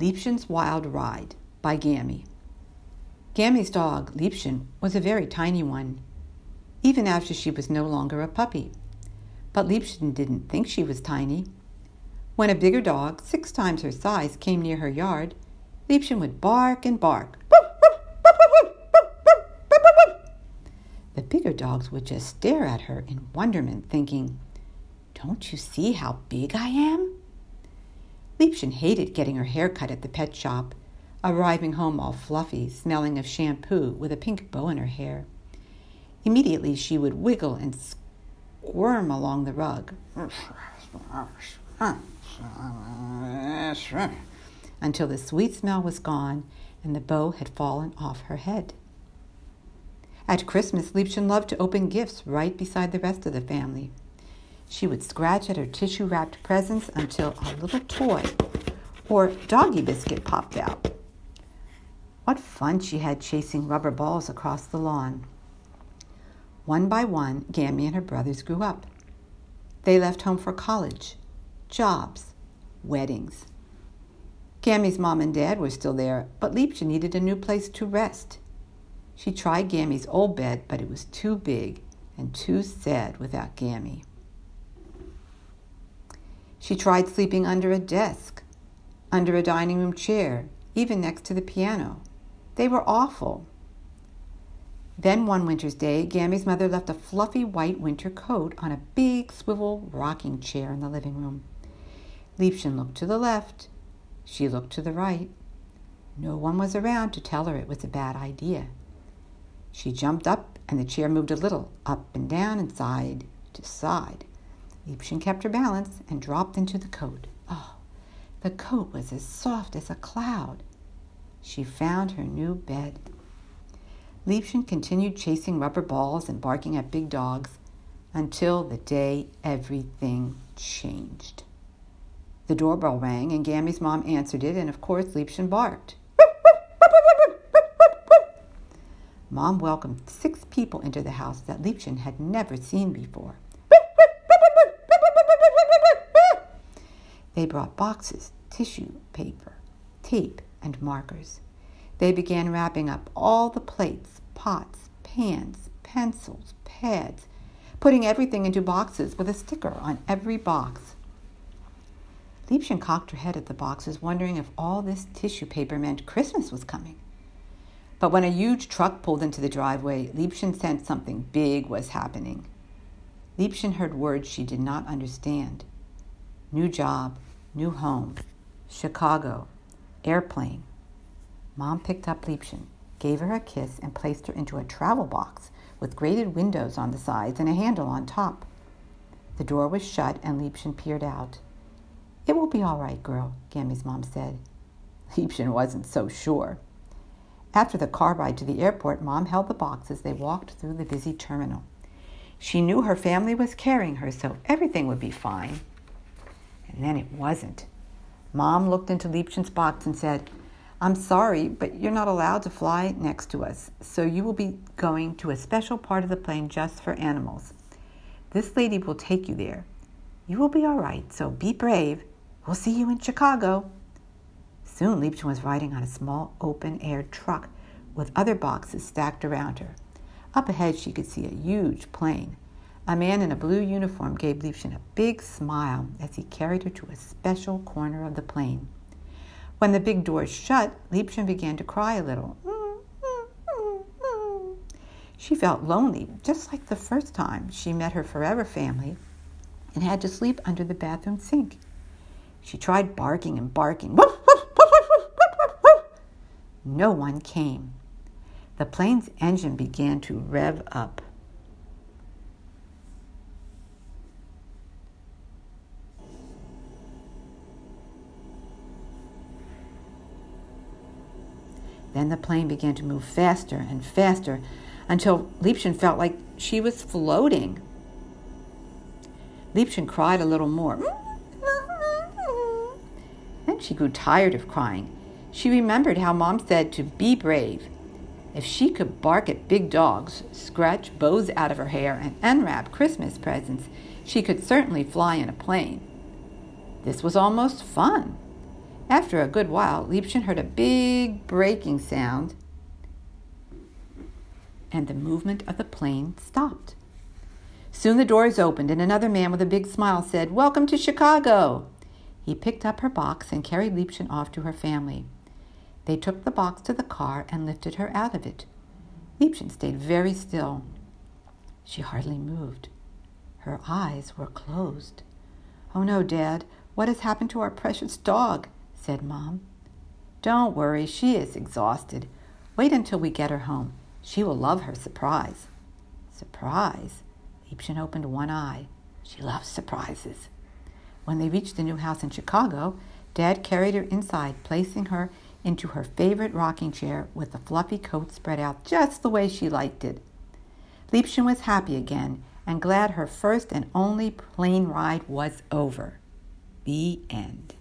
Liebchen's Wild Ride by Gammy. Gammy's dog, Liebchen, was a very tiny one, even after she was no longer a puppy. But Liebchen didn't think she was tiny. When a bigger dog, six times her size, came near her yard, Liebchen would bark and bark. The bigger dogs would just stare at her in wonderment, thinking, Don't you see how big I am? Liebchen hated getting her hair cut at the pet shop, arriving home all fluffy, smelling of shampoo, with a pink bow in her hair. Immediately she would wiggle and squirm along the rug until the sweet smell was gone and the bow had fallen off her head. At Christmas, Liebchen loved to open gifts right beside the rest of the family. She would scratch at her tissue wrapped presents until a little toy or doggy biscuit popped out. What fun she had chasing rubber balls across the lawn. One by one, Gammy and her brothers grew up. They left home for college, jobs, weddings. Gammy's mom and dad were still there, but Liebchen needed a new place to rest. She tried Gammy's old bed, but it was too big and too sad without Gammy. She tried sleeping under a desk, under a dining room chair, even next to the piano. They were awful. Then one winter's day, Gammy's mother left a fluffy white winter coat on a big swivel rocking chair in the living room. Liebchen looked to the left. She looked to the right. No one was around to tell her it was a bad idea. She jumped up, and the chair moved a little, up and down and side to side. Liebchen kept her balance and dropped into the coat. Oh, the coat was as soft as a cloud. She found her new bed. Liebchen continued chasing rubber balls and barking at big dogs until the day everything changed. The doorbell rang, and Gammy's mom answered it, and of course, Liebchen barked. Mom welcomed six people into the house that Liebchen had never seen before. They brought boxes, tissue paper, tape, and markers. They began wrapping up all the plates, pots, pans, pencils, pads, putting everything into boxes with a sticker on every box. Liebchen cocked her head at the boxes, wondering if all this tissue paper meant Christmas was coming. But when a huge truck pulled into the driveway, Liebchen sensed something big was happening. Liebchen heard words she did not understand. New job, new home, Chicago, airplane. Mom picked up Liebchen, gave her a kiss, and placed her into a travel box with grated windows on the sides and a handle on top. The door was shut and Liebchen peered out. It will be all right, girl, Gammy's mom said. Liebchen wasn't so sure. After the car ride to the airport, Mom held the box as they walked through the busy terminal. She knew her family was carrying her, so everything would be fine. And then it wasn't. Mom looked into Liebchen's box and said, I'm sorry, but you're not allowed to fly next to us, so you will be going to a special part of the plane just for animals. This lady will take you there. You will be all right, so be brave. We'll see you in Chicago. Soon Liebchen was riding on a small open air truck with other boxes stacked around her. Up ahead, she could see a huge plane. A man in a blue uniform gave Liebchen a big smile as he carried her to a special corner of the plane. When the big doors shut, Liebchen began to cry a little. She felt lonely, just like the first time she met her forever family and had to sleep under the bathroom sink. She tried barking and barking. No one came. The plane's engine began to rev up. Then the plane began to move faster and faster until Liebchen felt like she was floating. Liebchen cried a little more. Then she grew tired of crying she remembered how Mom said to be brave. If she could bark at big dogs, scratch bows out of her hair, and unwrap Christmas presents, she could certainly fly in a plane. This was almost fun. After a good while, Liebchen heard a big breaking sound, and the movement of the plane stopped. Soon the doors opened, and another man with a big smile said, Welcome to Chicago. He picked up her box and carried Liebchen off to her family. They took the box to the car and lifted her out of it. Liebchen stayed very still. She hardly moved. Her eyes were closed. Oh no, Dad, what has happened to our precious dog? Said Mom. Don't worry, she is exhausted. Wait until we get her home. She will love her surprise. Surprise? Liebchen opened one eye. She loves surprises. When they reached the new house in Chicago, Dad carried her inside, placing her into her favorite rocking chair with the fluffy coat spread out just the way she liked it. Liebchen was happy again and glad her first and only plane ride was over. The end.